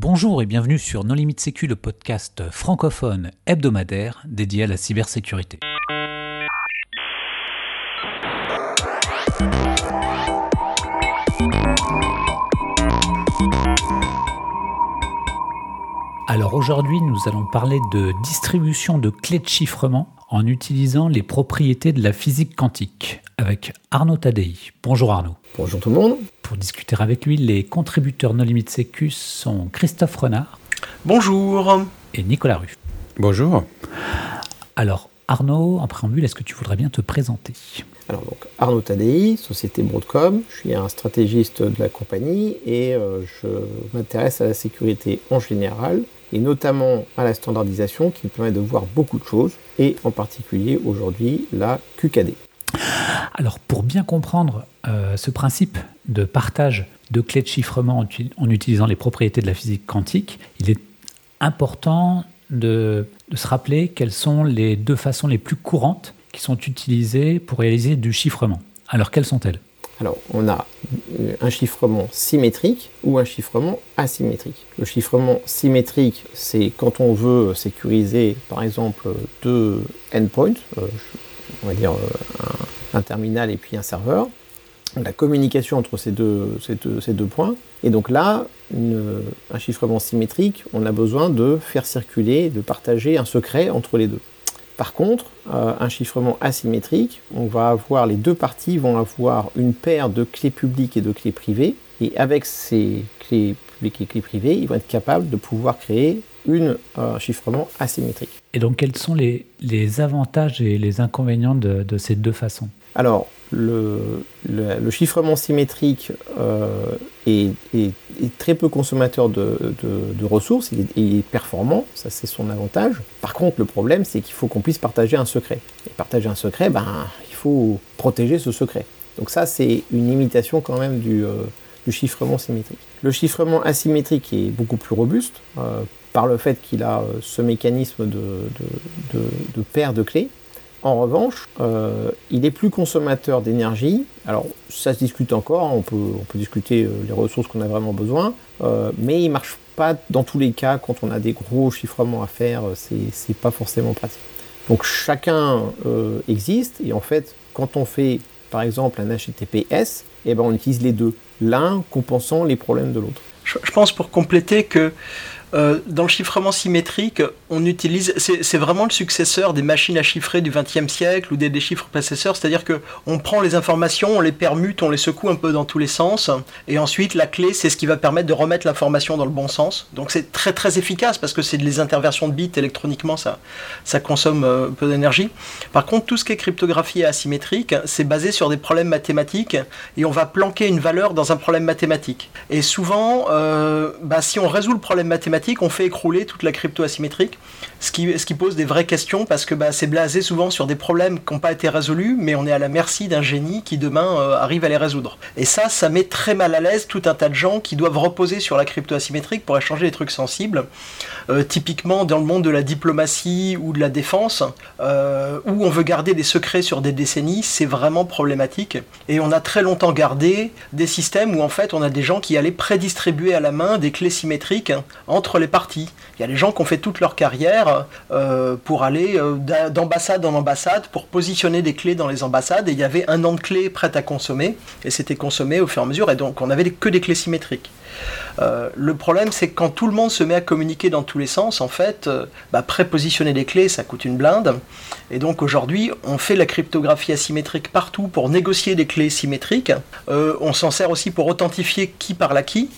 Bonjour et bienvenue sur Non Limite Sécu, le podcast francophone hebdomadaire dédié à la cybersécurité. Alors aujourd'hui, nous allons parler de distribution de clés de chiffrement en utilisant les propriétés de la physique quantique avec Arnaud Tadei. Bonjour Arnaud. Bonjour tout le monde. Pour discuter avec lui, les contributeurs No Limite Sécu sont Christophe Renard. Bonjour. Et Nicolas Ruff. Bonjour. Alors Arnaud, en préambule, est-ce que tu voudrais bien te présenter? Alors donc Arnaud Tadei, société Broadcom, je suis un stratégiste de la compagnie et euh, je m'intéresse à la sécurité en général et notamment à la standardisation qui me permet de voir beaucoup de choses et en particulier aujourd'hui la QKD. Alors pour bien comprendre euh, ce principe de partage de clés de chiffrement en, utilisant les propriétés de la physique quantique, il est important de, se rappeler quelles sont les deux façons les plus courantes qui sont utilisées pour réaliser du chiffrement. Alors quelles sont-elles? Alors, on a un chiffrement symétrique ou un chiffrement asymétrique. Le chiffrement symétrique, c'est quand on veut sécuriser, par exemple, deux endpoints, euh, on va dire un, terminal et puis un serveur, la communication entre ces deux, ces deux, points. Et donc là, un chiffrement symétrique, on a besoin de faire circuler, de partager un secret entre les deux. Par contre, euh, un chiffrement asymétrique, on va avoir les deux parties vont avoir une paire de clés publiques et de clés privées, et avec ces clés publiques et clés privées, ils vont être capables de pouvoir créer une, euh, un chiffrement asymétrique. Et donc, quels sont les, avantages et les inconvénients de ces deux façons? Alors, le, chiffrement symétrique euh, est, très peu consommateur de, ressources, il est, performant, ça c'est son avantage. Par contre, le problème c'est qu'il faut qu'on puisse partager un secret. Et partager un secret, ben, il faut protéger ce secret. Donc ça c'est une limitation quand même du, euh, chiffrement symétrique. Le chiffrement asymétrique est beaucoup plus robuste euh, par le fait qu'il a ce mécanisme de, de paire de clés. En revanche, euh, il est plus consommateur d'énergie. Alors, ça se discute encore, on peut, on peut discuter euh, les ressources qu'on a vraiment besoin, euh, mais il ne marche pas dans tous les cas quand on a des gros chiffrements à faire, c'est pas forcément pratique. Donc, chacun existe, et en fait, quand on fait par exemple un HTTPS, eh ben, on utilise les deux, l'un compensant les problèmes de l'autre. Je pense pour compléter que euh, dans le chiffrement symétrique, on utilise, c'est vraiment le successeur des machines à chiffrer du XXe siècle ou des déchiffres processeurs, c'est-à-dire que on prend les informations, on les permute, on les secoue un peu dans tous les sens, et ensuite la clé, c'est ce qui va permettre de remettre l'information dans le bon sens. Donc c'est très très efficace parce que c'est des interversions de bits électroniquement, ça, ça consomme euh, peu d'énergie. Par contre, tout ce qui est cryptographie asymétrique, c'est basé sur des problèmes mathématiques, et on va planquer une valeur dans un problème mathématique. Et souvent, euh, bah, si on résout le problème mathématique on fait écrouler toute la crypto asymétrique, ce qui, ce qui pose des vraies questions parce que bah, c'est blasé souvent sur des problèmes qui n'ont pas été résolus, mais on est à la merci d'un génie qui demain euh, arrive à les résoudre. Et ça, ça met très mal à l'aise tout un tas de gens qui doivent reposer sur la crypto asymétrique pour échanger des trucs sensibles. Euh, typiquement dans le monde de la diplomatie ou de la défense, euh, où on veut garder des secrets sur des décennies, c'est vraiment problématique. Et on a très longtemps gardé des systèmes où en fait on a des gens qui allaient prédistribuer à la main des clés symétriques entre les parties. Il y a des gens qui ont fait toute leur carrière euh, pour aller euh, d'ambassade en ambassade, pour positionner des clés dans les ambassades, et il y avait un an de clés prêtes à consommer, et c'était consommé au fur et à mesure, et donc on avait que des clés symétriques. Euh, le problème, c'est que quand tout le monde se met à communiquer dans tous les sens, en fait, euh, bah, prépositionner des clés, ça coûte une blinde. Et donc aujourd'hui, on fait la cryptographie asymétrique partout pour négocier des clés symétriques. Euh, on s'en sert aussi pour authentifier qui parle à qui.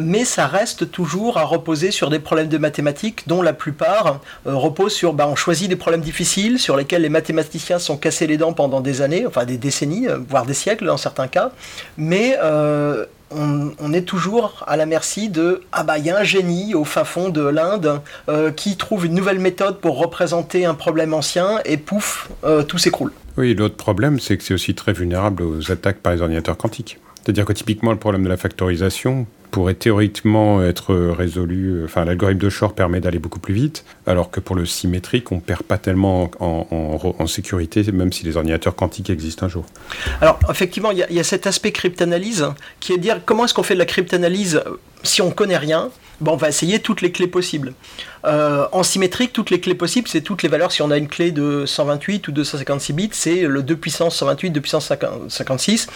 mais ça reste toujours à reposer sur des problèmes de mathématiques dont la plupart reposent sur, bah, on choisit des problèmes difficiles sur lesquels les mathématiciens sont cassés les dents pendant des années, enfin des décennies, voire des siècles dans certains cas. Mais on, est toujours à la merci de ah bah il y a un génie au fin fond de l'Inde euh, qui trouve une nouvelle méthode pour représenter un problème ancien et pouf euh, tout s'écroule. Oui, l'autre problème c'est que c'est aussi très vulnérable aux attaques par les ordinateurs quantiques. C'est-à-dire que typiquement le problème de la factorisation, pourrait théoriquement être résolu. Enfin, l'algorithme de Shor permet d'aller beaucoup plus vite, alors que pour le symétrique, on perd pas tellement en, sécurité, même si les ordinateurs quantiques existent un jour. Alors, effectivement, il y, a cet aspect cryptanalyse qui est de dire comment est-ce qu'on fait de la cryptanalyse si on connaît rien, ben, on va essayer toutes les clés possibles. Euh, en symétrique, toutes les clés possibles, c'est toutes les valeurs. Si on a une clé de 128 ou 256 bits, c'est le 2 puissance 128, 2 puissance 56.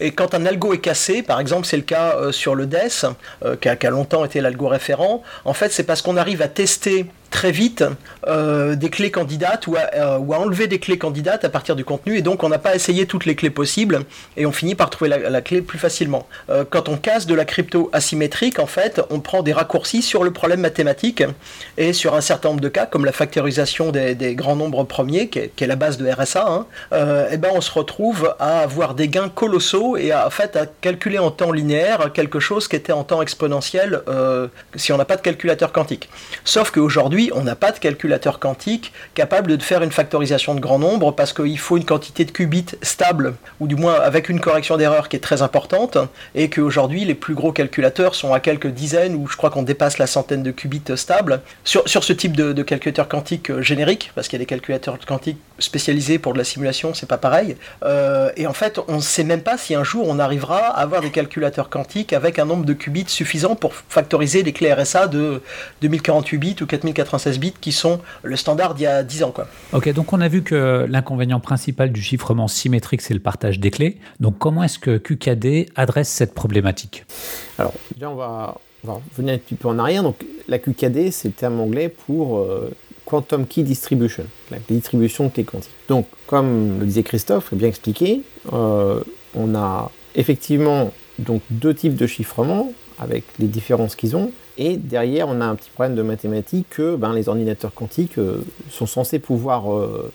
Et quand un algo est cassé, par exemple, c'est le cas euh, sur le DES, euh, qui, a, qui, a, longtemps été l'algo référent, en fait, c'est parce qu'on arrive à tester très vite euh, des clés candidates ou à, euh, ou à, enlever des clés candidates à partir du contenu et donc on n'a pas essayé toutes les clés possibles et on finit par trouver la, clé plus facilement. Euh, quand on casse de la crypto asymétrique, en fait, on prend des raccourcis sur le problème mathématique et sur un certain nombre de cas, comme la factorisation des, grands nombres premiers, qui est, la base de RSA, hein, et eh ben on se retrouve à avoir des gains colossaux et à, en fait à calculer en temps linéaire quelque chose qui était en temps exponentiel si on n'a pas de calculateur quantique. Sauf qu'aujourd'hui on n'a pas de calculateur quantique capable de faire une factorisation de grand nombre parce qu'il faut une quantité de qubits stable, ou du moins avec une correction d'erreur qui est très importante, et qu'aujourd'hui les plus gros calculateurs sont à quelques dizaines, ou je crois qu'on dépasse la centaine de qubits stables, sur, ce type de, calculateur quantique euh, générique, parce qu'il y a des calculateurs quantiques spécialisés pour de la simulation, c'est pas pareil. Euh, et en fait, on ne sait même pas si un jour on arrivera à avoir des calculateurs quantiques avec un nombre de qubits suffisant pour factoriser des clés RSA de 2048 bits ou 4096 bits qui sont le standard d'il y a 10 ans. Quoi. Ok, donc on a vu que l'inconvénient principal du chiffrement symétrique, c'est le partage des clés. Donc comment est-ce que QKD adresse cette problématique? Alors, déjà, on va, on va revenir un petit peu en arrière. Donc, la QKD, c'est le terme anglais pour euh, Quantum Key Distribution, la distribution de clés quantiques. Donc, comme le disait Christophe, bien expliqué, euh, on a effectivement donc deux types de chiffrement avec les différences qu'ils ont. Et derrière, on a un petit problème de mathématiques que ben, les ordinateurs quantiques euh, sont censés pouvoir euh,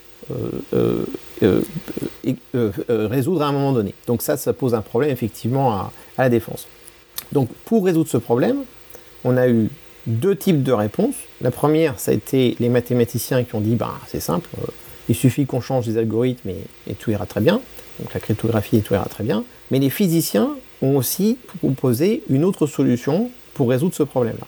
euh, résoudre à un moment donné. Donc ça, ça pose un problème effectivement à, la défense. Donc pour résoudre ce problème, on a eu deux types de réponses. La première, ça a été les mathématiciens qui ont dit, ben, c'est simple, il suffit qu'on change les algorithmes et, et tout ira très bien. Donc la cryptographie et tout ira très bien. Mais les physiciens ont aussi proposé une autre solution pour résoudre ce problème-là.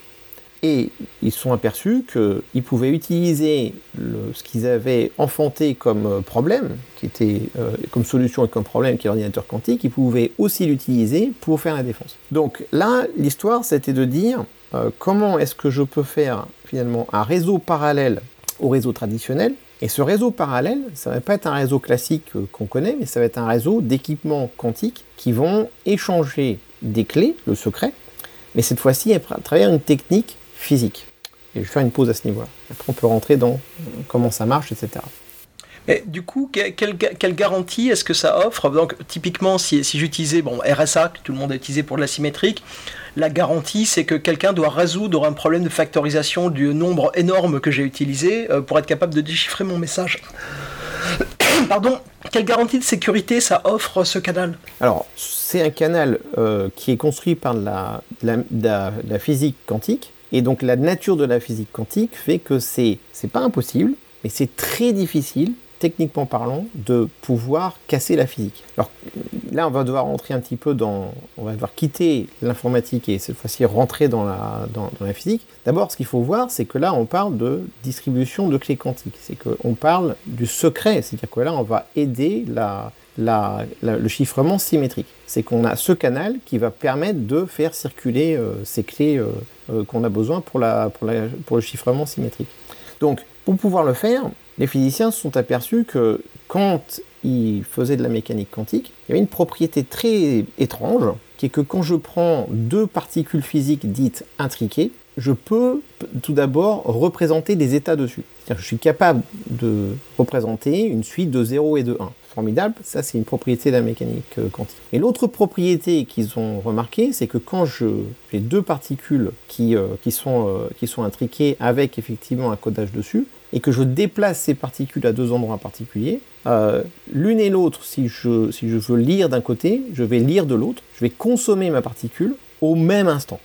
Et ils se sont aperçus qu'ils pouvaient utiliser le, ce qu'ils avaient enfanté comme problème, qui était euh, comme solution et comme problème, qui est l'ordinateur quantique, ils pouvaient aussi l'utiliser pour faire la défense. Donc là, l'histoire, c'était de dire euh, comment est-ce que je peux faire finalement un réseau parallèle au réseau traditionnel. Et ce réseau parallèle, ça ne va pas être un réseau classique euh, qu'on connaît, mais ça va être un réseau d'équipements quantiques qui vont échanger des clés, le secret, mais cette fois-ci à travers une technique physique. Et je vais faire une pause à ce niveau-là. Après, on peut rentrer dans comment ça marche, etc. Mais du coup, quelle, garantie est-ce que ça offre? Donc, typiquement, si, si j'utilisais bon, RSA, que tout le monde a utilisé pour de la symétrique, la garantie, c'est que quelqu'un doit résoudre un problème de factorisation du nombre énorme que j'ai utilisé euh, pour être capable de déchiffrer mon message. Pardon, quelle garantie de sécurité ça offre ce canal? Alors, c'est un canal euh, qui est construit par la, physique quantique. Et donc, la nature de la physique quantique fait que c'est, c'est pas impossible, mais c'est très difficile techniquement parlant, de pouvoir casser la physique. Alors là, on va devoir rentrer un petit peu dans... On va devoir quitter l'informatique et cette fois-ci rentrer dans la, dans, la physique. D'abord, ce qu'il faut voir, c'est que là, on parle de distribution de clés quantiques. C'est qu'on parle du secret. C'est-à-dire que là, on va aider la, la, le chiffrement symétrique. C'est qu'on a ce canal qui va permettre de faire circuler euh, ces clés euh, euh, qu'on a besoin pour, la, pour, pour le chiffrement symétrique. Donc, pour pouvoir le faire, les physiciens se sont aperçus que quand ils faisaient de la mécanique quantique, il y avait une propriété très étrange, qui est que quand je prends deux particules physiques dites intriquées, je peux tout d'abord représenter des états dessus. Je suis capable de représenter une suite de 0 et de 1. Ça c'est une propriété de la mécanique quantique. Et l'autre propriété qu'ils ont remarqué, c'est que quand j'ai deux particules qui, euh, qui, sont, euh, qui sont intriquées avec effectivement un codage dessus, et que je déplace ces particules à deux endroits particuliers, euh, l'une et l'autre, si je, si je veux lire d'un côté, je vais lire de l'autre, je vais consommer ma particule au même instant.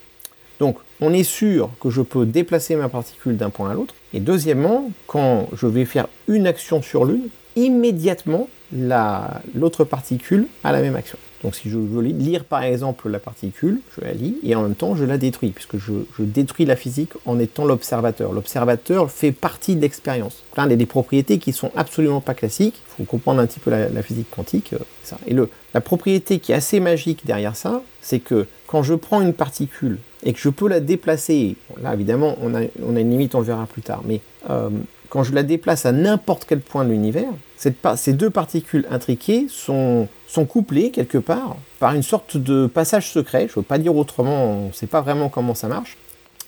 Donc on est sûr que je peux déplacer ma particule d'un point à l'autre. Et deuxièmement, quand je vais faire une action sur l'une, immédiatement, l'autre particule a la même action. Donc si je veux lire par exemple la particule, je la lis et en même temps je la détruis, puisque je, détruis la physique en étant l'observateur. L'observateur fait partie de l'expérience. Là, il y a des propriétés qui sont absolument pas classiques. Il faut comprendre un petit peu la, physique quantique. Euh, ça. Et le, la propriété qui est assez magique derrière ça, c'est que quand je prends une particule et que je peux la déplacer, là évidemment on a, on a, une limite, on verra plus tard, mais euh, quand je la déplace à n'importe quel point de l'univers, ces deux particules intriquées sont, sont couplées quelque part par une sorte de passage secret. Je ne veux pas dire autrement, on ne sait pas vraiment comment ça marche.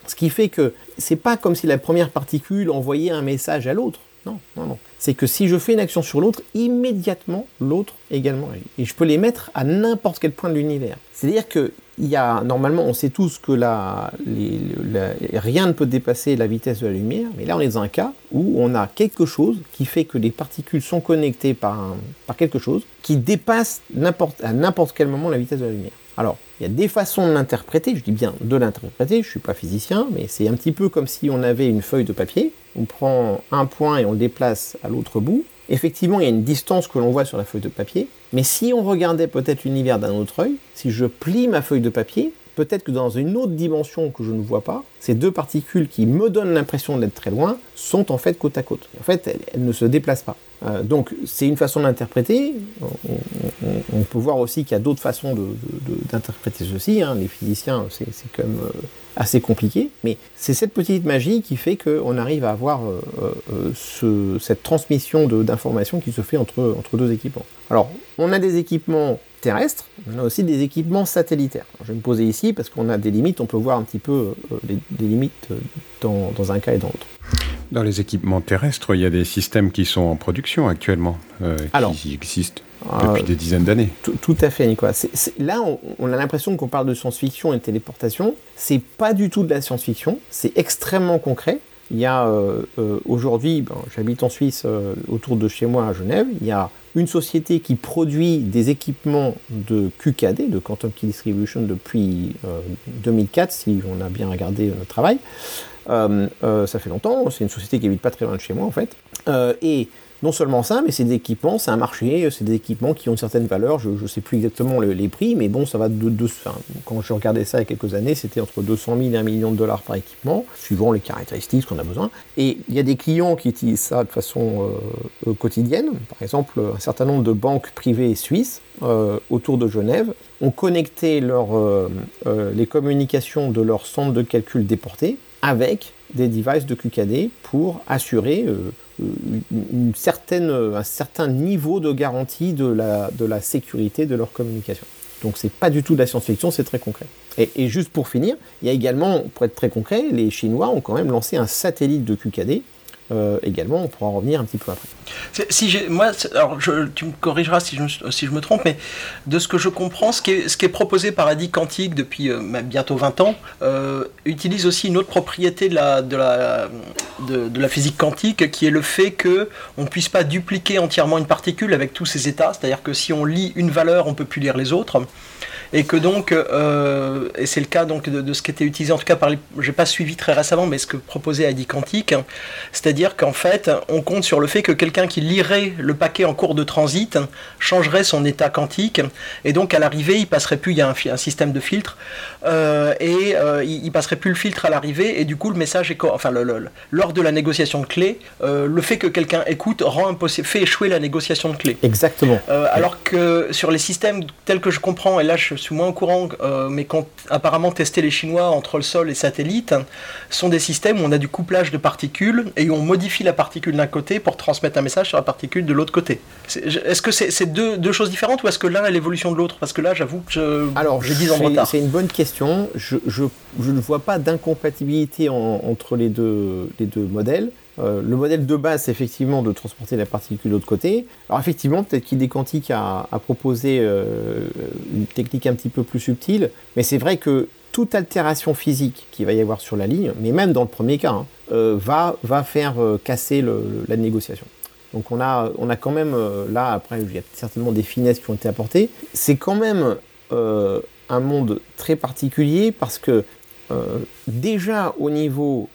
Ce qui fait que c'est pas comme si la première particule envoyait un message à l'autre. Non, non, non. C'est que si je fais une action sur l'autre, immédiatement l'autre également agit. Et je peux les mettre à n'importe quel point de l'univers. C'est-à-dire que il y a, normalement, on sait tous que la, rien ne peut dépasser la vitesse de la lumière, mais là on est dans un cas où on a quelque chose qui fait que les particules sont connectées par, par quelque chose qui dépasse à n'importe quel moment la vitesse de la lumière. Alors, il y a des façons de l'interpréter, je dis bien de l'interpréter, je ne suis pas physicien, mais c'est un petit peu comme si on avait une feuille de papier, on prend un point et on le déplace à l'autre bout, effectivement, il y a une distance que l'on voit sur la feuille de papier, mais si on regardait peut-être l'univers d'un autre œil, si je plie ma feuille de papier, peut-être que dans une autre dimension que je ne vois pas, ces deux particules qui me donnent l'impression d'être très loin sont en fait côte à côte. En fait, elles, ne se déplacent pas. Euh, donc c'est une façon d'interpréter. On, peut voir aussi qu'il y a d'autres façons d'interpréter ceci. Hein. Les physiciens, c'est même euh, assez compliqué, mais c'est cette petite magie qui fait qu'on arrive à avoir euh, cette transmission d'informations qui se fait entre, entre deux équipements. Alors, on a des équipements terrestres, on a aussi des équipements satellitaires. je vais me poser ici parce qu'on a des limites, on peut voir un petit peu euh, les, limites euh, dans, un cas et dans l'autre. Dans les équipements terrestres, il y a des systèmes qui sont en production actuellement, euh, qui existent depuis des dizaines d'années. Tout, à fait, Nicolas. là, on, a l'impression qu'on parle de science-fiction et de téléportation. C'est pas du tout de la science-fiction, c'est extrêmement concret. Il y a aujourd'hui, ben, j'habite en Suisse, autour de chez moi à Genève, il y a une société qui produit des équipements de QKD, de Quantum Key Distribution, depuis 2004, euh, si on a bien regardé notre travail. Euh, euh, ça fait longtemps, c'est une société qui habite pas très loin de chez moi en fait. et non seulement ça, mais c'est des équipements, c'est un marché, c'est des équipements qui ont une certaine valeur. Je ne sais plus exactement les prix, mais bon, ça va de, de quand je regardais ça il y a quelques années, c'était entre 200 000 et 1 million de dollars par équipement, suivant les caractéristiques qu'on a besoin. Et il y a des clients qui utilisent ça de façon euh, quotidienne. Par exemple, un certain nombre de banques privées suisses euh, autour de Genève ont connecté leur, euh, les communications de leur centre de calcul déporté avec des devices de QKD pour assurer une certaine, un certain niveau de garantie de la, de la sécurité de leur communication. Donc c'est pas du tout de la science-fiction, c'est très concret. Et, et, juste pour finir, il y a également, pour être très concret, les Chinois ont quand même lancé un satellite de QKD euh, également, on pourra revenir un petit peu après. Si moi, alors tu me corrigeras si je, si me trompe, mais de ce que je comprends, ce qui est, proposé par Adi Quantique depuis euh, bientôt 20 ans, euh, utilise aussi une autre propriété de la, de, la, physique quantique, qui est le fait que on ne puisse pas dupliquer entièrement une particule avec tous ses états, c'est-à-dire que si on lit une valeur, on peut plus lire les autres et que donc, euh, et c'est le cas donc de, ce qui était utilisé en tout cas par les, j'ai pas suivi très récemment, mais ce que proposait Adi Quantique, c'est-à-dire qu'en fait, on compte sur le fait que quelqu'un qui lirait le paquet en cours de transit changerait son état quantique, et donc à l'arrivée, il passerait plus, il y a un, système de filtre, euh, et euh, il, passerait plus le filtre à l'arrivée, et du coup le message est, enfin le, lors de la négociation de clé, le fait que quelqu'un écoute rend impossible, fait échouer la négociation de clé. Exactement. alors que sur les systèmes tels que je comprends, et là je je suis moins au courant, euh, mais quand apparemment tester les Chinois entre le sol et satellite, sont des systèmes où on a du couplage de particules et où on modifie la particule d'un côté pour transmettre un message sur la particule de l'autre côté. Est-ce que c'est deux, choses différentes ou est-ce que l'un est l'évolution de l'autre? Parce que là, j'avoue que je, Alors, j'ai 10 ans de retard. C'est une bonne question. Je, ne vois pas d'incompatibilité entre les deux, les deux modèles. Euh, le modèle de base, c'est effectivement de transporter la particule de l'autre côté. Alors effectivement, peut-être qu'Idée Quantique a, proposé euh, une technique un petit peu plus subtile, mais c'est vrai que toute altération physique qu'il va y avoir sur la ligne, mais même dans le premier cas, hein, euh, va, va faire casser la négociation. Donc on a, on a quand même, là, après, il y a certainement des finesses qui ont été apportées. C'est quand même un monde très particulier parce que déjà au niveau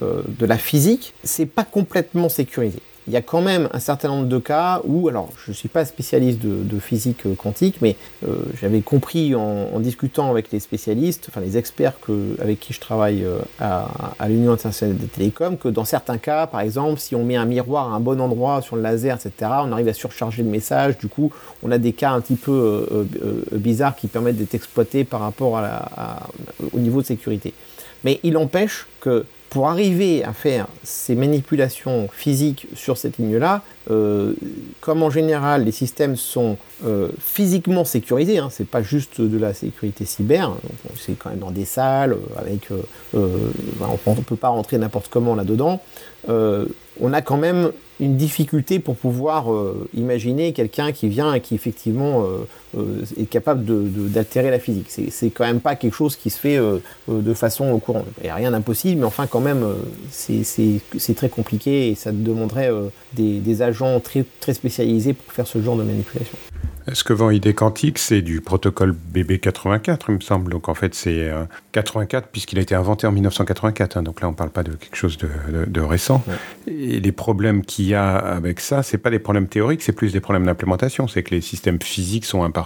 euh, de la physique, c'est pas complètement sécurisé. il y a quand même un certain nombre de cas où, alors je ne suis pas spécialiste de, physique quantique, mais euh, j'avais compris en, discutant avec les spécialistes, enfin les experts avec qui je travaille euh, à, l'Union internationale des télécoms, que dans certains cas, par exemple, si on met un miroir à un bon endroit sur le laser, etc., on arrive à surcharger le message. Du coup, on a des cas un petit peu bizarres qui permettent d'être exploités par rapport au niveau de sécurité. Mais il empêche que pour arriver à faire ces manipulations physiques sur cette ligne-là, euh, comme en général les systèmes sont euh, physiquement sécurisés, hein, c'est pas juste de la sécurité cyber, c'est quand même dans des salles, euh, avec, on ne peut pas rentrer n'importe comment là-dedans, on a quand même une difficulté pour pouvoir imaginer quelqu'un qui vient et qui effectivement est capable d'altérer la physique. C'est quand même pas quelque chose qui se fait de façon courante. Il n'y a rien d'impossible, mais enfin quand même c'est très compliqué et ça demanderait des, des, agents très, très spécialisés pour faire ce genre de manipulation. Ce que vend ID Quantique, c'est du protocole BB84, il me semble? Donc en fait, c'est 84 puisqu'il a été inventé en 1984. Hein. donc là, on ne parle pas de quelque chose de, récent. Et les problèmes qu'il y a avec ça, c'est pas des problèmes théoriques, c'est plus des problèmes d'implémentation. C'est que les systèmes physiques sont imparfaits.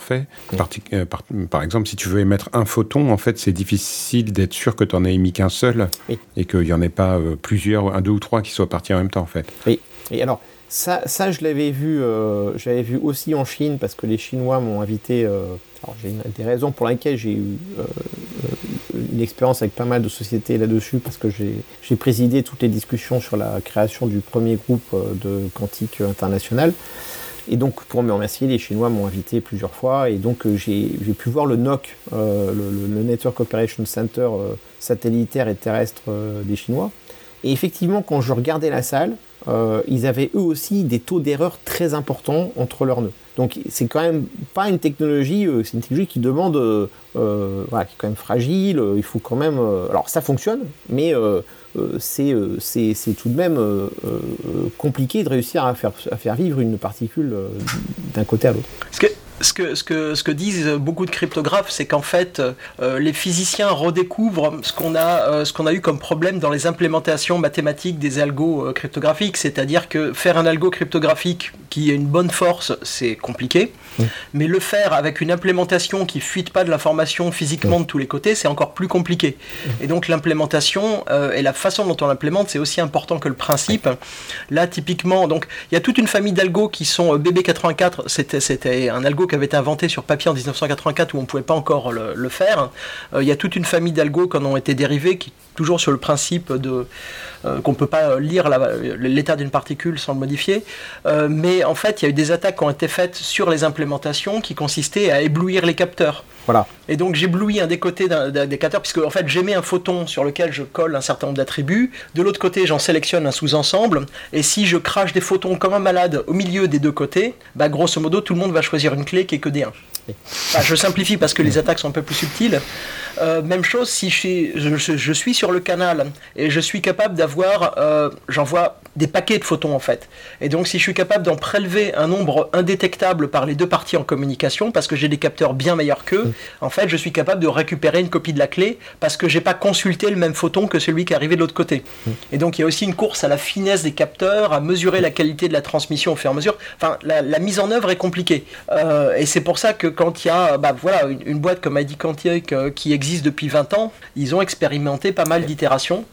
Euh, par, exemple, si tu veux émettre un photon, en fait, c'est difficile d'être sûr que tu en aies émis qu'un seul et qu'il n'y en ait pas euh, plusieurs, un, deux ou trois qui soient partis en même temps, en fait. Oui. Et alors, ça, ça je l'avais vu, euh, j'avais vu aussi en Chine parce que les Chinois m'ont invité. J'ai des raisons pour lesquelles j'ai eu une expérience avec pas mal de sociétés là-dessus parce que j'ai présidé toutes les discussions sur la création du premier groupe de quantique international. Et donc, pour me remercier, les Chinois m'ont invité plusieurs fois. Et donc, j'ai pu voir le NOC, le, le, Network Operation Center satellitaire et terrestre des Chinois. Et effectivement, quand je regardais la salle, euh, ils avaient eux aussi des taux d'erreur très importants entre leurs nœuds. Donc c'est quand même pas une technologie, euh, c'est une technologie qui demande, euh, voilà, qui est quand même fragile. il faut quand même, alors ça fonctionne, mais c'est tout de même compliqué de réussir à faire, à faire vivre une particule d'un côté à l'autre ce que, ce, que, ce que disent beaucoup de cryptographes, c'est qu'en fait, euh, les physiciens redécouvrent ce qu'on a, euh, qu'on a eu comme problème dans les implémentations mathématiques des algos euh, cryptographiques. C'est-à-dire que faire un algo cryptographique qui a une bonne force, c'est compliqué. Mais le faire avec une implémentation qui fuite pas de l'information physiquement de tous les côtés, c'est encore plus compliqué. Et donc l'implémentation et la façon dont on l'implémente, c'est aussi important que le principe. Là, typiquement, donc il y a toute une famille d'algos qui sont BB84. C'était, c'était un algo qui avait été inventé sur papier en 1984 où on ne pouvait pas encore le, faire. Euh, il y a toute une famille d'algos qui en ont été dérivés, qui toujours sur le principe de euh, qu'on ne peut pas lire l'état d'une particule sans le modifier. Euh, mais en fait, il y a eu des attaques qui ont été faites sur les implémentations qui consistaient à éblouir les capteurs. Voilà. Et donc j'éblouis un des côtés d'un des capteurs, puisque en fait j'émets un photon sur lequel je colle un certain nombre d'attributs. De l'autre côté, j'en sélectionne un sous-ensemble. Et si je crache des photons comme un malade au milieu des deux côtés, bah, grosso modo, tout le monde va choisir une clé qui est que des 1. Je simplifie parce que les attaques sont un peu plus subtiles. Euh, même chose si je, suis sur le canal et je suis capable d'avoir, euh, j'envoie des paquets de photons en fait. Et donc si je suis capable d'en prélever un nombre indétectable par les deux parties en communication, parce que j'ai des capteurs bien meilleurs qu'eux, mm. en fait je suis capable de récupérer une copie de la clé parce que j'ai pas consulté le même photon que celui qui est arrivé de l'autre côté. Mm. Et donc il y a aussi une course à la finesse des capteurs, à mesurer la qualité de la transmission au fur et à mesure. Enfin, la, mise en œuvre est compliquée. Euh, et c'est pour ça que quand il y a bah, voilà, une, boîte comme ID Quantique qui existe depuis 20 ans, ils ont expérimenté pas mal d'itérations.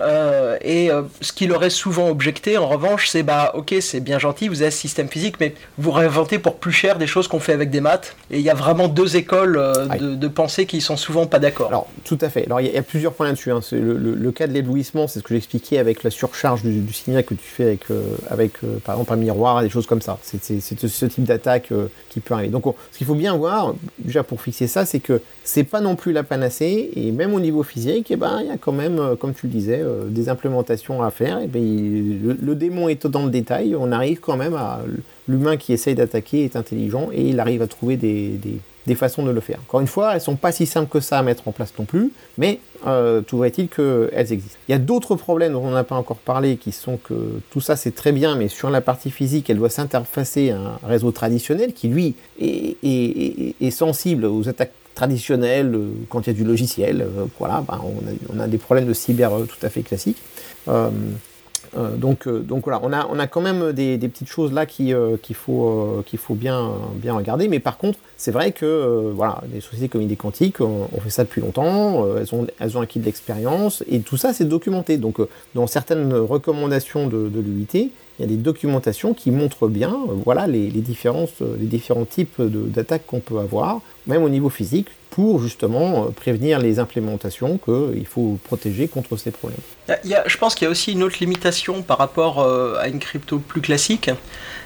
Euh, et euh, ce qui leur est souvent objecté, en revanche, c'est bah ok, c'est bien gentil, vous avez ce système physique, mais vous réinventez pour plus cher des choses qu'on fait avec des maths. Et il y a vraiment deux écoles euh, de, pensée qui sont souvent pas d'accord. Alors, tout à fait. Alors, il y, a plusieurs points là-dessus. Hein. Le, cas de l'éblouissement, c'est ce que j'expliquais avec la surcharge du, signal que tu fais avec, avec par exemple, un miroir, des choses comme ça. C'est ce type d'attaque qui peut arriver. Donc, ce qu'il faut bien voir, déjà pour fixer ça, c'est que c'est pas non plus la panacée, et même au niveau physique, eh ben, il y a quand même, comme tu le disais, euh, des implémentations à faire. Et ben, le, démon est dans le détail, on arrive quand même à. L'humain qui essaye d'attaquer est intelligent et il arrive à trouver des, façons de le faire. Encore une fois, elles sont pas si simples que ça à mettre en place non plus, mais euh, tout il qu'elles existent. Il y a d'autres problèmes dont on n'a pas encore parlé qui sont que tout ça c'est très bien, mais sur la partie physique, elle doit s'interfacer à un réseau traditionnel qui lui est, sensible aux attaques traditionnel, euh, quand il y a du logiciel, euh, voilà, ben, on, a, des problèmes de cyber tout à fait classiques. Donc, voilà, on a, quand même des, petites choses là qu'il faut, bien regarder. Mais par contre, c'est vrai que voilà, les sociétés comme idée quantique, on, fait ça depuis longtemps, elles, ont, elles ont acquis de l'expérience et tout ça c'est documenté. Donc dans certaines recommandations de, l'UIT, il y a des documentations qui montrent bien voilà, les, différences, les différents types d'attaques qu'on peut avoir, même au niveau physique, pour justement euh, prévenir les implémentations qu'il faut protéger contre ces problèmes. Il y a, je pense qu'il y a aussi une autre limitation par rapport euh, à une crypto plus classique,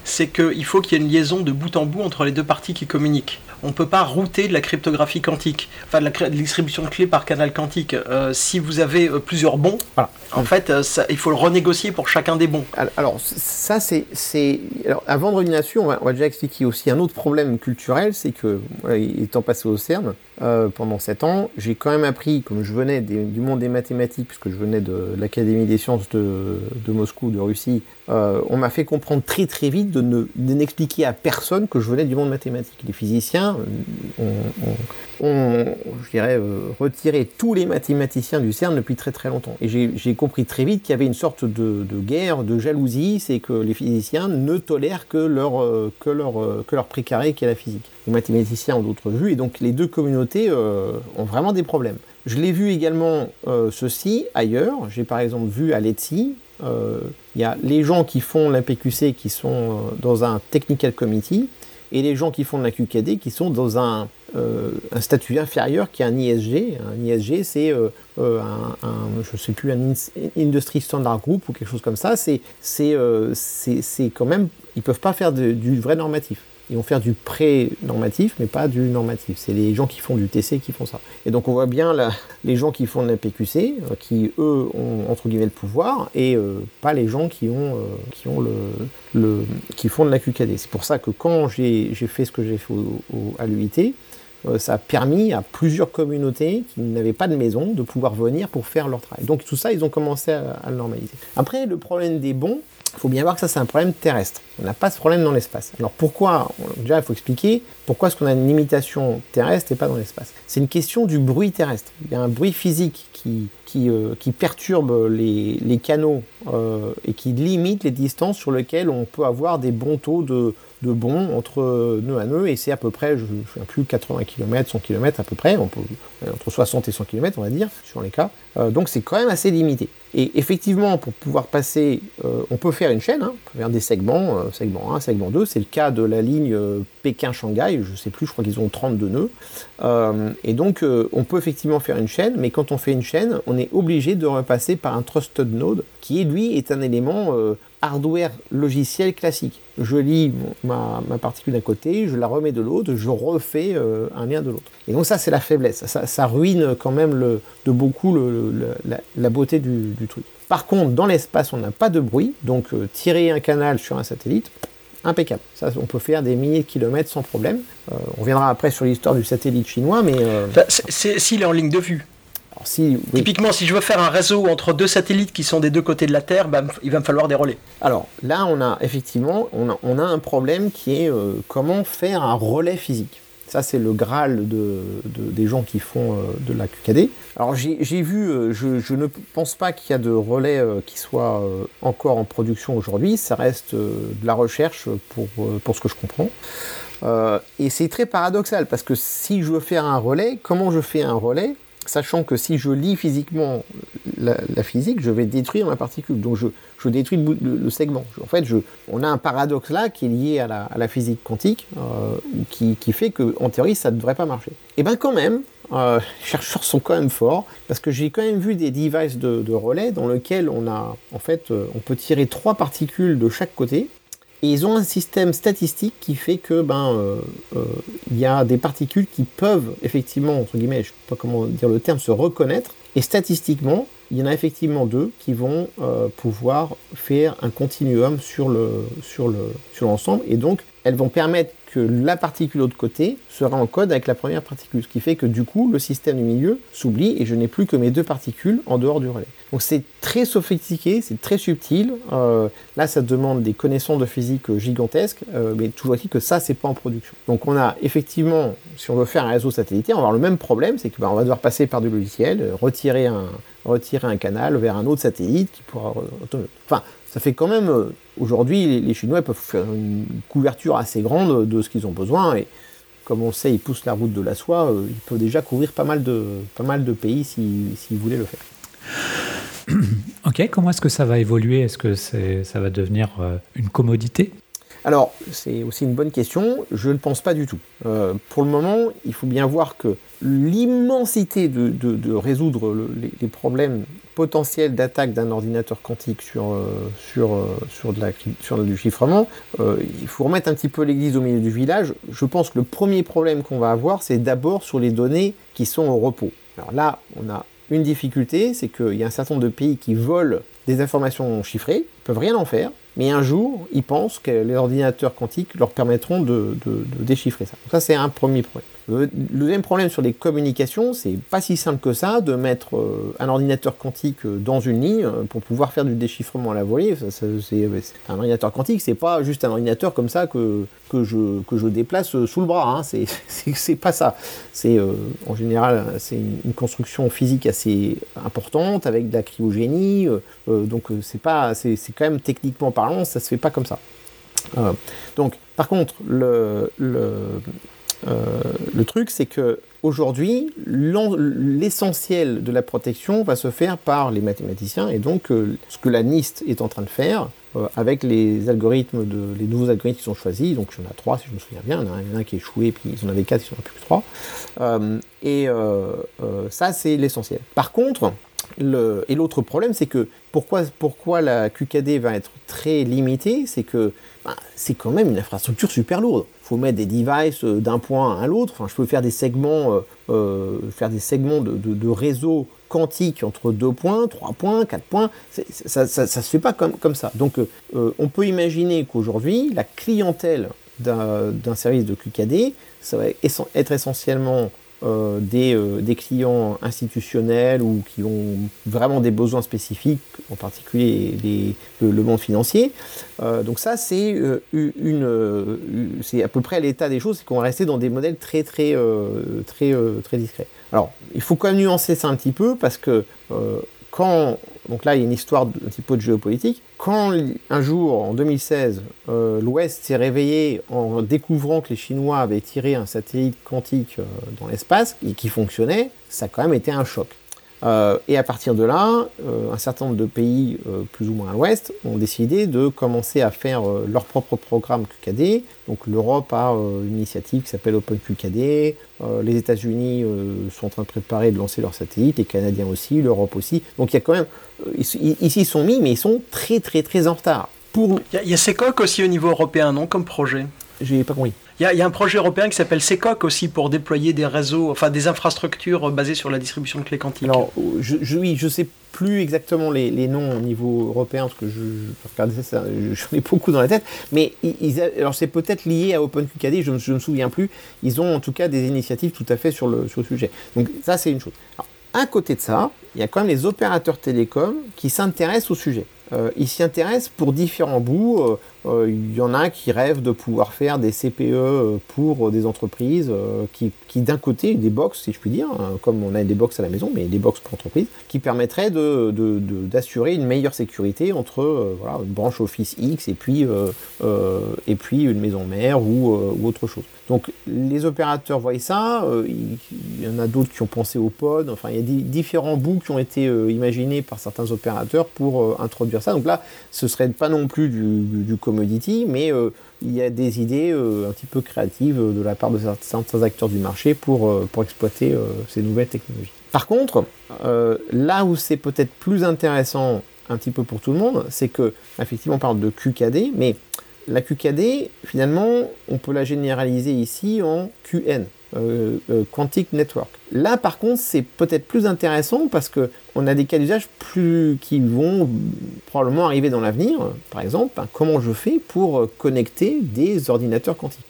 c'est qu'il faut qu'il y ait une liaison de bout en bout entre les deux parties qui communiquent on ne peut pas router de la cryptographie quantique, enfin de la, distribution de clés par canal quantique. Euh, si vous avez euh, plusieurs bons, en fait, euh, il faut le renégocier pour chacun des bons. Alors, ça, c'est. avant de revenir là-dessus, on, va, déjà expliquer aussi un autre problème culturel c'est que, étant passé au CERN pendant 7 ans, j'ai quand même appris, comme je venais du monde des mathématiques, puisque je venais de, l'Académie des sciences de, de, Moscou, de Russie, on m'a fait comprendre très très vite de n'expliquer à personne que je venais du monde mathématique. Les physiciens on, je dirais, euh, retiré tous les mathématiciens du CERN depuis très très longtemps. Et j'ai compris très vite qu'il y avait une sorte de, guerre, de jalousie, c'est que les physiciens ne tolèrent que leur, euh, que leur, euh, que leur précaré qui est la physique. Les mathématiciens ont d'autres vues, et donc les deux communautés ont vraiment des problèmes. Je l'ai vu également ceci ailleurs. J'ai par exemple vu à l'ETSI, il y a les gens qui font l'APQC qui sont dans un technical committee, et les gens qui font de la QKD qui sont dans un, euh, un statut inférieur qui est un ISG. Un ISG, c'est euh, euh, un, je sais plus, un Industry Standard Group ou quelque chose comme ça. C'est, c'est, quand même, ils peuvent pas faire du vrai normatif. Ils vont faire du pré-normatif, mais pas du normatif. C'est les gens qui font du TC qui font ça. Et donc on voit bien les gens qui font de la PQC, euh, qui eux ont entre guillemets le pouvoir, et euh, pas les gens qui euh, font de la QKD. C'est pour ça que quand j'ai fait ce que j'ai fait à l'UIT, ça a permis à plusieurs communautés qui n'avaient pas de maison de pouvoir venir pour faire leur travail. Donc tout ça, ils ont commencé à, à le normaliser. Après, le problème des bons, il faut bien voir que ça, c'est un problème terrestre. On n'a pas ce problème dans l'espace. Alors pourquoi Déjà, il faut expliquer pourquoi est-ce qu'on a une limitation terrestre et pas dans l'espace. C'est une question du bruit terrestre. Il y a un bruit physique qui, qui, euh, perturbe les, canaux euh, et qui limite les distances sur lesquelles on peut avoir des bons taux de, de bons entre nœud à nœud, et c'est à peu près, je ne plus, 80 km, 100 km à peu près, peut, entre 60 et 100 km on va dire, sur les cas. Euh, donc c'est quand même assez limité. Et effectivement, pour pouvoir passer, euh, on peut faire une chaîne, hein, des segments, euh, segment 1, segment 2, c'est le cas de la ligne Pékin-Shanghai, je sais plus, je crois qu'ils ont 32 nœuds. et donc on peut effectivement faire une chaîne, mais quand on fait une chaîne, on est obligé de repasser par un trusted node, qui lui est un élément hardware logiciel classique. Je lis ma, particule d'un côté, je la remets de l'autre, je refais euh, un lien de l'autre. Et donc ça, c'est la faiblesse. Ça, ruine quand même de beaucoup la, beauté du, truc. Par contre, dans l'espace, on n'a pas de bruit, donc euh, tirer un canal sur un satellite, impeccable. Ça, on peut faire des milliers de kilomètres sans problème. Euh, on reviendra après sur l'histoire du satellite chinois, mais... S'il est en ligne de vue. Typiquement, si je veux faire un réseau entre deux satellites qui sont des deux côtés de la Terre, bah, il va me falloir des relais. Alors là, on a effectivement on a, un problème qui est euh, comment faire un relais physique. Ça, c'est le Graal de, des gens qui font euh, de la QKD. Alors, j'ai vu, euh, je, ne pense pas qu'il y a de relais qui soit encore en production aujourd'hui. Ça reste de la recherche pour, pour ce que je comprends. et c'est très paradoxal parce que si je veux faire un relais, comment je fais un relais? Sachant que si je lis physiquement la, physique, je vais détruire ma particule. Donc je, détruis le, segment. En fait, je, on a un paradoxe là qui est lié à la, physique quantique, euh, qui, fait qu'en théorie, ça ne devrait pas marcher. Et bien quand même, euh, les chercheurs sont quand même forts, parce que j'ai quand même vu des devices de, de relais dans lesquels on a, en fait, euh, on peut tirer trois particules de chaque côté, et ils ont un système statistique qui fait que ben euh, euh, il y a des particules qui peuvent effectivement entre guillemets, je sais pas comment dire le terme, se reconnaître. Et statistiquement, il y en a effectivement deux qui vont euh, pouvoir faire un continuum sur le sur le sur l'ensemble. Et donc elles vont permettre que la particule de l'autre côté sera en code avec la première particule, ce qui fait que du coup, le système du milieu s'oublie et je n'ai plus que mes deux particules en dehors du relais. Donc c'est très sophistiqué, c'est très subtil. Euh, là, ça demande des connaissances de physique gigantesques, euh, mais toujours dit que ça, c'est pas en production. Donc on a effectivement, si on veut faire un réseau satellitaire, on va avoir le même problème, c'est qu'on bah, va devoir passer par du logiciel, retirer un, retirer un canal vers un autre satellite qui pourra... Enfin, ça fait quand même, euh, aujourd'hui, les, Chinois peuvent faire une couverture assez grande de ce qu'ils ont besoin. Et comme on sait, ils poussent la route de la soie, euh, ils peuvent déjà couvrir pas mal de, pas mal de pays s'ils voulaient le faire. Ok, comment est-ce que ça va évoluer? Est-ce que ça va devenir euh, une commodité? Alors, c'est aussi une bonne question. Je ne pense pas du tout. pour le moment, il faut bien voir que l'immensité de, résoudre les, problèmes potentiels d'attaque d'un ordinateur quantique sur, euh, sur, euh, sur, de la, sur du chiffrement, euh, il faut remettre un petit peu l'église au milieu du village. Je pense que le premier problème qu'on va avoir, c'est d'abord sur les données qui sont au repos. Alors là, on a une difficulté, c'est qu'il y a un certain nombre de pays qui volent des informations chiffrées, ils peuvent rien en faire, mais un jour, ils pensent que les ordinateurs quantiques leur permettront de, déchiffrer ça. Donc ça, c'est un premier problème. Le, deuxième problème sur les communications, c'est pas si simple que ça de mettre euh, un ordinateur quantique euh, dans une ligne euh, pour pouvoir faire du déchiffrement à la volée. un ordinateur quantique, c'est pas juste un ordinateur comme ça que, je, déplace sous le bras. Hein. C'est pas ça. C'est en général c'est une construction physique assez importante avec de la. Donc c'est pas c'est quand même techniquement parlant, ça se fait pas comme ça. donc par contre le, le euh, le truc, c'est que aujourd'hui, l'essentiel de la protection va se faire par les mathématiciens, et donc euh, ce que la NIST est en train de faire euh, avec les algorithmes, de, les nouveaux algorithmes qui sont choisis, donc il y en a trois si je me souviens bien, il y en a un, qui est échoué, puis ils en avaient quatre, ils en ont plus que trois, et ça c'est l'essentiel. Par contre, et l'autre problème, c'est que pourquoi, la QKD va être très limitée, c'est que bah, c'est quand même une infrastructure super lourde. Il faut mettre des devices euh, d'un point à l'autre. Enfin, je peux faire des segments, euh, euh, faire des segments de, réseau quantique entre deux points, trois points, quatre points. Ça ne se fait pas comme ça. Donc, on peut imaginer qu'aujourd'hui, la clientèle d'un service de QKD, ça va être essentiellement euh, euh, des, clients institutionnels ou qui ont vraiment des besoins spécifiques, en particulier le, monde financier. Euh, donc ça, c'est une, c'est à peu près l'état des choses, c'est qu'on va rester dans des modèles très très très très discrets. Alors, il faut quand même nuancer ça un petit peu parce que quand donc là il y a une histoire un petit peu de géopolitique, quand un jour, en 2016, euh, l'Ouest s'est réveillé en découvrant que les Chinois avaient tiré un satellite quantique euh, dans l'espace et qui fonctionnait, ça a quand même été un choc. Euh, et à partir de là, euh, un certain nombre de pays, euh, plus ou moins à l'ouest, ont décidé de commencer à faire leur propre programme QKD. Donc l'Europe a une initiative qui s'appelle OpenQKD, les États-Unis sont en train de préparer de lancer leur satellite, les Canadiens aussi, l'Europe aussi. Donc il y a quand même, ici ils sont mis, mais ils sont très très très en retard. Pour... Il y a, CECOC aussi au niveau européen, non, comme projet? J'ai pas compris. Il y, a un projet européen qui s'appelle SECOC aussi pour déployer des réseaux, enfin des infrastructures basées sur la distribution de clés quantiques. Alors, je, je, oui, je sais plus exactement les, noms au niveau européen parce que je, ça, j'en ai beaucoup dans la tête, mais ils, alors c'est peut-être lié à OpenQKD, je ne me souviens plus. Ils ont en tout cas des initiatives tout à fait sur le, sujet. Donc ça, c'est une chose. Alors, à côté de ça, il y a quand même les opérateurs télécoms qui s'intéressent au sujet. Euh, ils s'y intéressent pour différents bouts. Euh, euh, il y en a qui rêvent de pouvoir faire des CPE pour des entreprises qui, d'un côté, des box, si je puis dire, hein, comme on a des box à la maison, mais des box pour entreprises, qui permettraient d'assurer une meilleure sécurité entre voilà, une branche Office X et puis, et puis une maison mère ou, autre chose. Donc les opérateurs voient ça, il y en a d'autres qui ont pensé au pod, enfin il y a différents bouts qui ont été imaginés par certains opérateurs pour introduire ça. Donc là, ce serait pas non plus du, mais euh, il y a des idées euh, un petit peu créatives de la part de certains acteurs du marché pour, euh, pour exploiter ces nouvelles technologies. Par contre, là où c'est peut-être plus intéressant un petit peu pour tout le monde, c'est que, effectivement, on parle de QKD, mais la QKD, finalement, on peut la généraliser ici en QN. Euh, euh, Quantic Network. Là, par contre, c'est peut-être plus intéressant parce que on a des cas d'usage plus qui vont probablement arriver dans l'avenir. Par exemple, ben, comment je fais pour euh, connecter des ordinateurs quantiques?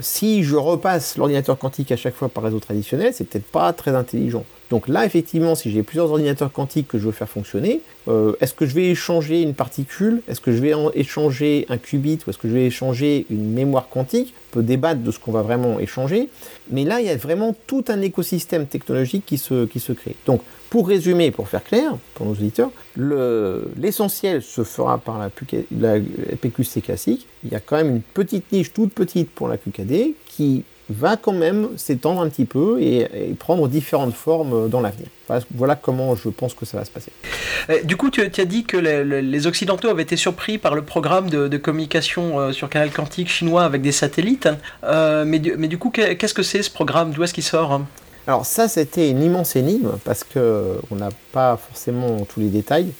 Si je repasse l'ordinateur quantique à chaque fois par réseau traditionnel, c'est peut-être pas très intelligent. Donc là, effectivement, si j'ai plusieurs ordinateurs quantiques que je veux faire fonctionner, euh, est-ce que je vais échanger une particule? Est-ce que je vais échanger un qubit Ou est-ce que je vais échanger une mémoire quantique? On peut débattre de ce qu'on va vraiment échanger. Mais là, il y a vraiment tout un écosystème technologique qui se, qui se crée. Donc, pour résumer, pour faire clair, pour nos auditeurs, l'essentiel se fera par la, PQC classique. Il y a quand même une petite niche toute petite pour la QKD qui va quand même s'étendre un petit peu et, prendre différentes formes dans l'avenir. Voilà, comment je pense que ça va se passer. Euh, du coup, tu, as dit que les, Occidentaux avaient été surpris par le programme de, communication euh, sur canal quantique chinois avec des satellites. Euh, mais, du, mais, du, coup, qu'est-ce que c'est ce programme? D'où est-ce qu'il sort Alors ça, c'était une immense énigme parce qu'on n'a pas forcément tous les détails.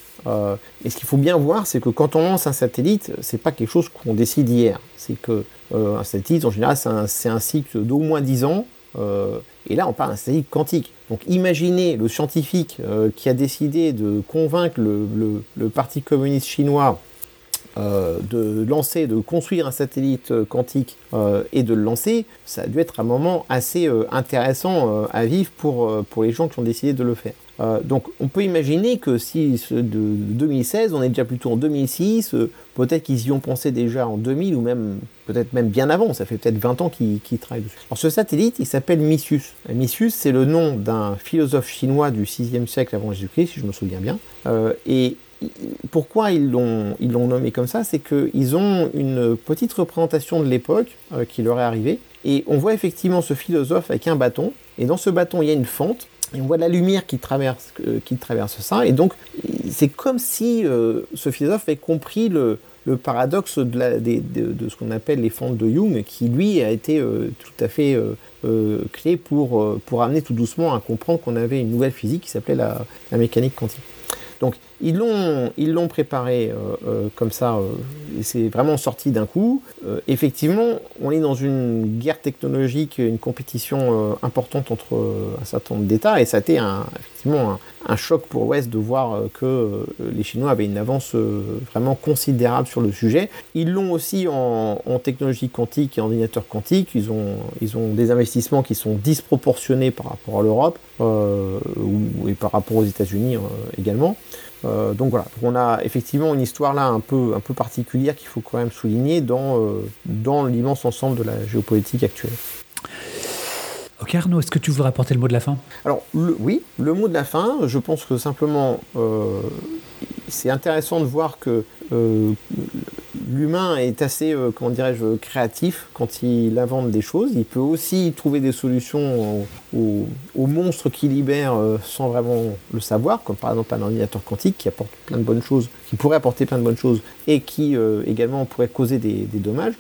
et ce qu'il faut bien voir, c'est que quand on lance un satellite, c'est pas quelque chose qu'on décide hier. C'est que euh, un satellite, en général, c'est un, cycle d'au moins 10 ans. Euh, et là, on parle d'un satellite quantique. Donc imaginez le scientifique euh, qui a décidé de convaincre le, Parti communiste chinois de lancer, de construire un satellite quantique et de le lancer, ça a dû être un moment assez intéressant à vivre pour, pour les gens qui ont décidé de le faire. Euh, donc on peut imaginer que si de 2016, on est déjà plutôt en 2006, euh, peut-être qu'ils y ont pensé déjà en 2000 ou même peut-être même bien avant, ça fait peut-être 20 ans qu'ils travaillent dessus. Alors ce satellite, il s'appelle Missius. Missius, c'est le nom d'un philosophe chinois du 6e siècle avant Jésus-Christ, si je me souviens bien. Euh, et pourquoi ils l'ont nommé comme ça C'est qu'ils ont une petite représentation de l'époque qui leur est arrivée. Et on voit effectivement ce philosophe avec un bâton. Et dans ce bâton, il y a une fente et on voit la lumière qui traverse, euh, qui traverse ça. Et donc, c'est comme si euh, ce philosophe avait compris le, paradoxe de, de, ce qu'on appelle les fentes de Jung, qui lui a été euh, tout à fait clé pour, pour amener tout doucement à comprendre qu'on avait une nouvelle physique qui s'appelait la, la mécanique quantique. Donc ils l'ont, ils l'ont préparé euh, euh, comme ça, euh, c'est vraiment sorti d'un coup. effectivement, on est dans une guerre technologique, une compétition importante entre un certain nombre d'États, et ça a été un, effectivement un, choc pour l'Ouest de voir que les Chinois avaient une avance vraiment considérable sur le sujet. Ils l'ont aussi en, technologie quantique et en ordinateur quantique. Ils ont, ils ont des investissements qui sont disproportionnés par rapport à l'Europe et par rapport aux États-Unis également. Euh, donc voilà, on a effectivement une histoire là un peu, un peu particulière qu'il faut quand même souligner dans, euh, dans l'immense ensemble de la géopolitique actuelle. Ok Arnaud, est-ce que tu voudrais apporter le mot de la fin? Alors oui, le mot de la fin, je pense que simplement euh, c'est intéressant de voir que l'humain est assez, euh, comment dirais-je, créatif quand il invente des choses. Il peut aussi trouver des solutions aux, monstres qu'il libère euh, sans vraiment le savoir, comme par exemple un ordinateur quantique qui apporte plein de bonnes choses, qui pourrait apporter plein de bonnes choses et qui euh, également pourrait causer des, dommages.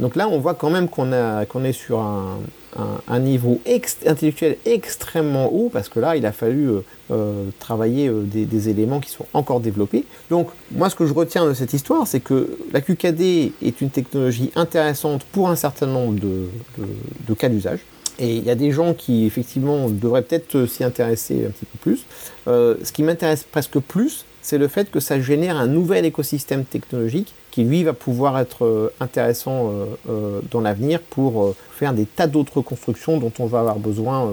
Donc là, on voit quand même qu'on est sur un, niveau intellectuel extrêmement haut, parce que là, il a fallu euh, euh, travailler euh, des, éléments qui sont encore développés. Donc, moi, ce que je retiens de cette histoire, c'est que la QKD est une technologie intéressante pour un certain nombre de, cas d'usage. Et il y a des gens qui, effectivement, devraient peut-être s'y intéresser un petit peu plus. ce qui m'intéresse presque plus, c'est le fait que ça génère un nouvel écosystème technologique qui lui va pouvoir être euh, intéressant euh, euh, dans l'avenir pour faire des tas d'autres constructions dont on va avoir besoin,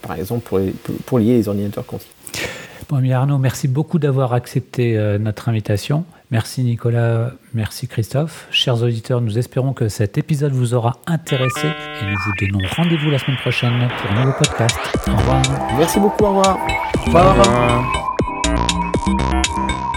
par exemple pour, lier les ordinateurs quantiques. Bon, Arnaud, merci beaucoup d'avoir accepté notre invitation. Merci Nicolas, merci Christophe. Chers auditeurs, nous espérons que cet épisode vous aura intéressé et nous vous donnons rendez-vous la semaine prochaine pour un nouveau podcast. Au revoir. Merci beaucoup, Au revoir. Au revoir. Música